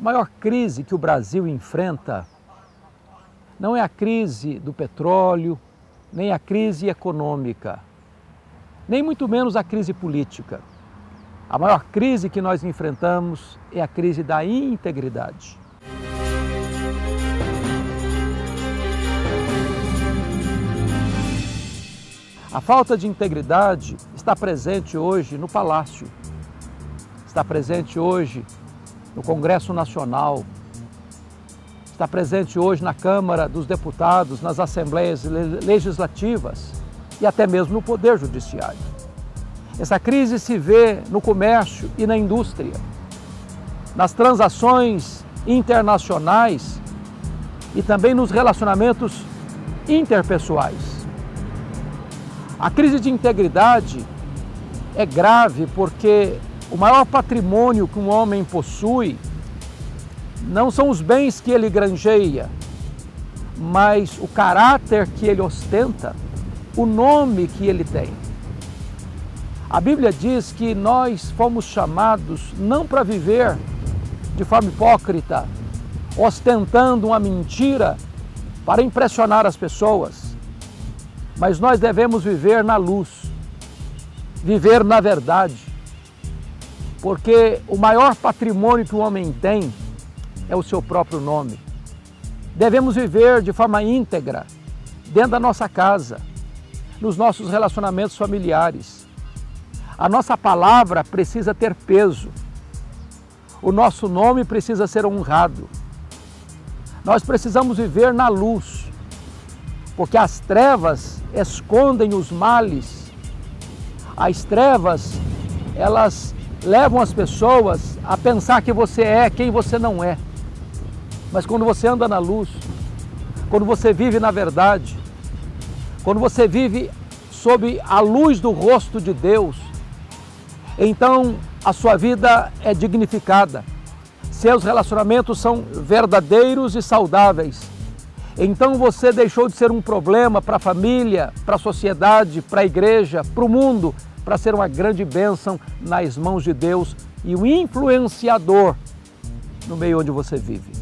maior crise que o Brasil enfrenta não é a crise do petróleo, nem a crise econômica, nem muito menos a crise política. A maior crise que nós enfrentamos é a crise da integridade. A falta de integridade está presente hoje no Palácio, está presente hoje no Congresso Nacional, está presente hoje na Câmara dos Deputados, nas Assembleias Legislativas e até mesmo no Poder Judiciário. Essa crise se vê no comércio e na indústria, nas transações internacionais e também nos relacionamentos interpessoais. A crise de integridade é grave porque o maior patrimônio que um homem possui não são os bens que ele granjeia, mas o caráter que ele ostenta, o nome que ele tem. A Bíblia diz que nós fomos chamados não para viver de forma hipócrita, ostentando uma mentira para impressionar as pessoas, mas nós devemos viver na luz, viver na verdade porque o maior patrimônio que o homem tem é o seu próprio nome. Devemos viver de forma íntegra, dentro da nossa casa, nos nossos relacionamentos familiares. A nossa palavra precisa ter peso. O nosso nome precisa ser honrado. Nós precisamos viver na luz, porque as trevas escondem os males. As trevas, elas levam as pessoas a pensar que você é quem você não é. Mas quando você anda na luz, quando você vive na verdade, quando você vive sob a luz do rosto de Deus, então a sua vida é dignificada. Seus relacionamentos são verdadeiros e saudáveis. Então você deixou de ser um problema para a família, para a sociedade, para a igreja, para o mundo, para ser uma grande bênção nas mãos de Deus e um influenciador no meio onde você vive.